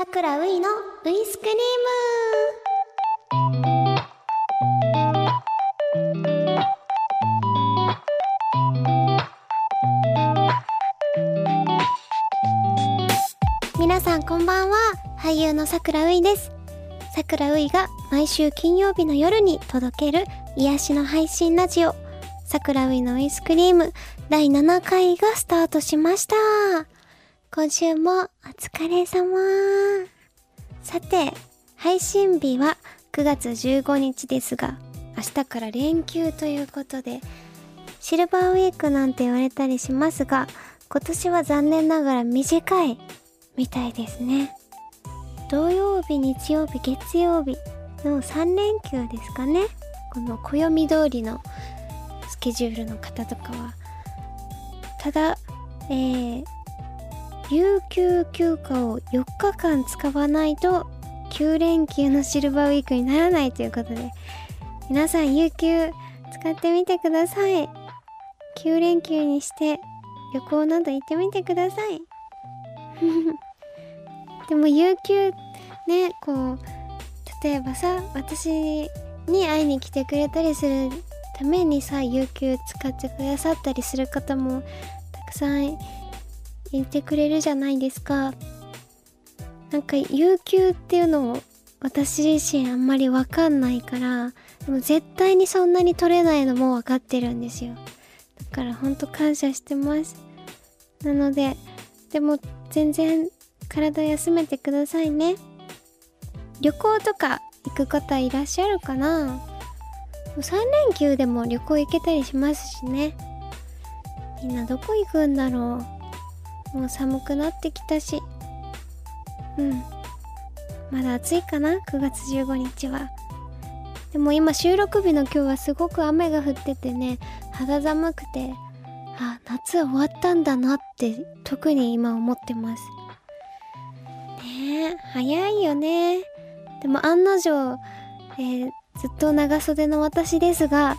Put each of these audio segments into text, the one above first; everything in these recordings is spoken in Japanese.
さくらういのウイスクリーム。皆さんこんばんは。俳優のさくらういです。さくらういが毎週金曜日の夜に届ける癒しの配信ラジオ。さくらういのウイスクリーム第7回がスタートしました。今週もお疲れ様。さて配信日は9月15日ですが明日から連休ということでシルバーウィークなんて言われたりしますが今年は残念ながら短いみたいですね。土曜日日曜日月曜日の3連休ですかね。この暦通りのスケジュールの方とかは。ただえー、有給休暇を4日間使わないと9連休のシルバーウィークにならないということで皆さん有給使ってみてください。9連休にして旅行など行ってみてください。でも有給ねこう例えばさ私に会いに来てくれたりするためにさ有給使ってくださったりする方もたくさんいてくれるじゃないですか。なんか有給っていうのも私自身あんまりわかんないからでも絶対にそんなに取れないのもわかってるんですよ。だからほんと感謝してます。なのででも全然体休めてくださいね。旅行とか行く方いらっしゃるかな？3連休でも旅行行けたりしますしね。みんなどこ行くんだろう？もう寒くなってきたし。うん。まだ暑いかな？9月15日は。でも今収録日の今日はすごく雨が降っててね肌寒くてあ夏終わったんだなって特に今思ってます。ねえ早いよね。でも案の定、えー、ずっと長袖の私ですが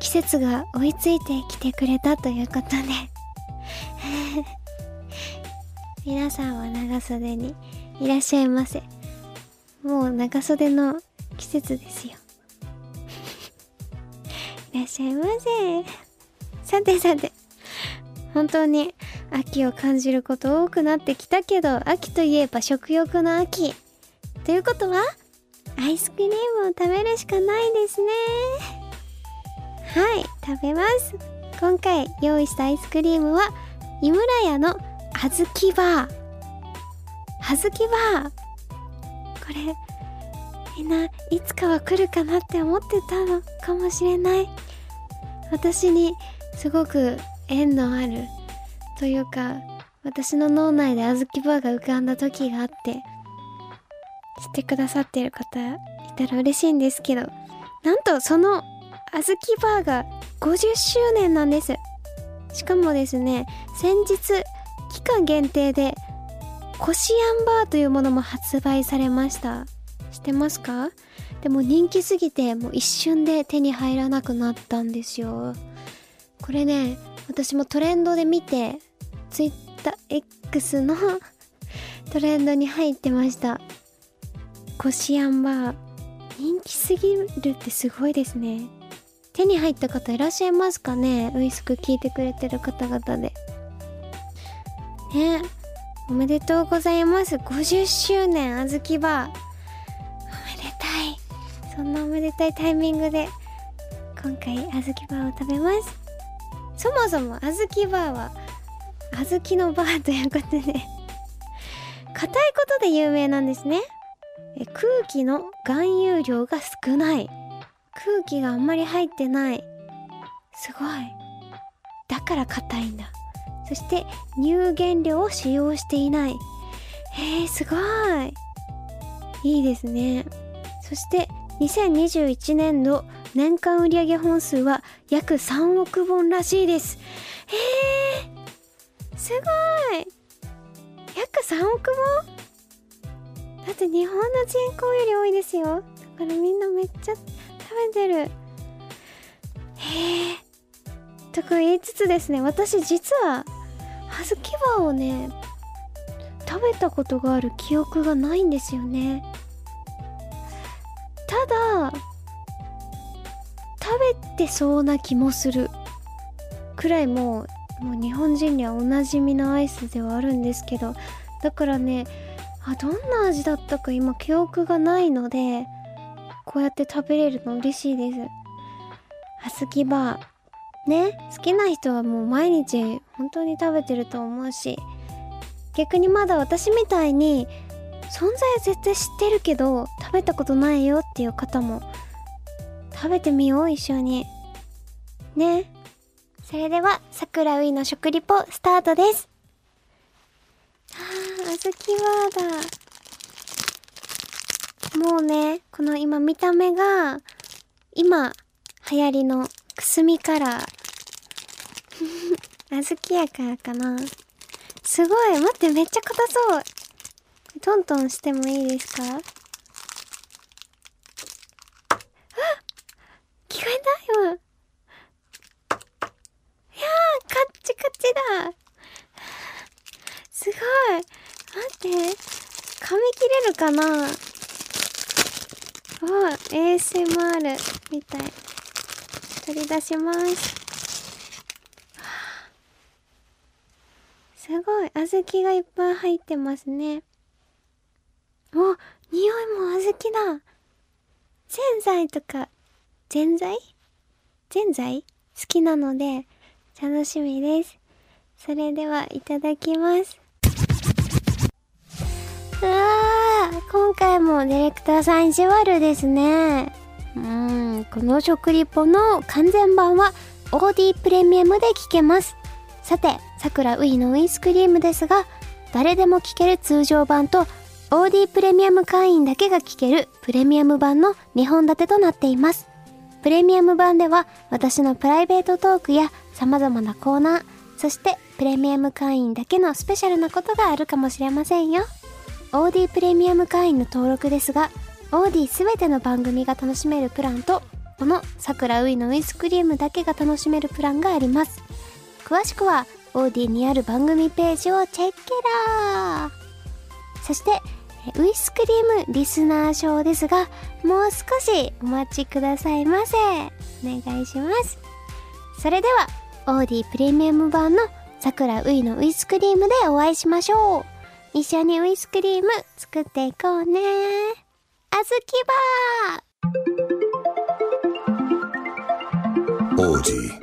季節が追いついてきてくれたということで。皆さんは長袖にいらっしゃいませ。もう長袖の季節ですよ。いらっしゃいませ。さてさて。本当に秋を感じること多くなってきたけど秋といえば食欲の秋。ということはアイスクリームを食べるしかないですね。はい食べます。今回用意したアイスクリームは井村屋のあずきバーあずきバーこれみんないつかは来るかなって思ってたのかもしれない。私にすごく縁のあるというか私の脳内であずきバーが浮かんだ時があって知ってくださってる方いたら嬉しいんですけどなんとそのあずきバーが50周年なんです。しかもですね先日期間限定でコシアンバーというものも発売されました。知ってますか？でも人気すぎてもう一瞬で手に入らなくなったんですよ。これね私もトレンドで見て TwitterX の トレンドに入ってました。コシアンバー。人気すぎるってすごいですね。手に入った方いらっしゃいますかね？ウイスク聞いてくれてる方々で。ね。おめでとうございます。50周年あずきバーおめでたい。そんなおめでたいタイミングで今回あずきバーを食べます。そもそもあずきバーはあずきのバーということで硬いことで有名なんですね。え空気の含有量が少ない。空気があんまり入ってない。すごい。だから硬いんだ。そして乳原料を使用していない。へえすごい。いいですね。そして2021年度年間売上本数は約3億本らしいです。へえすごい。約3億本？だって日本の人口より多いですよ。だからみんなめっちゃ食べてる。へえとか言いつつですね私実は小豆バーをね食べたことがある記憶がないんですよね。ただ食べてそうな気もするくらいもうもう日本人にはおなじみのアイスではあるんですけどだからねあどんな味だったか今記憶がないのでこうやって食べれるの嬉しいです。あずきバーね好きな人はもう毎日本当に食べてると思うし逆にまだ私みたいに存在は絶対知ってるけど食べたことないよっていう方も食べてみよう一緒に。ね。それでは桜ういの食リポスタートです。ああずきバーだもうねこの今見た目が今流行りのくすみカラー。あずきやからかな。すごい。待ってめっちゃ硬そう。トントンしてもいいですか？あ 聞こえた？今。いやーカッチカチだ。すごい。待って噛み切れるかな？お ASMR みたい。取り出します。すごい小豆がいっぱい入ってますね。お匂いも小豆だ。ぜんざいとかぜんざい？ぜんざい？好きなので楽しみです。それではいただきます。うわー今回もディレクターさん意地悪ですね。うんこの食リポの完全版は OD プレミアムで聞けます。さてさくらういのウイスクリームですが誰でも聞ける通常版と OD プレミアム会員だけが聞けるプレミアム版の2本立てとなっています。プレミアム版では私のプライベートトークや様々なコーナーそしてプレミアム会員だけのスペシャルなことがあるかもしれませんよ。OD プレミアム会員の登録ですが OD すべての番組が楽しめるプランとこのさくらういのウイスクリームだけが楽しめるプランがあります。詳しくは OD にある番組ページをチェッケラー。そしてウイスクリームリスナー賞ですがもう少しお待ちくださいませ。お願いします。それでは OD プレミアム版のさくらういのウイスクリームでお会いしましょう。一緒にウイスクリーム作っていこうね。あずきバー。王子。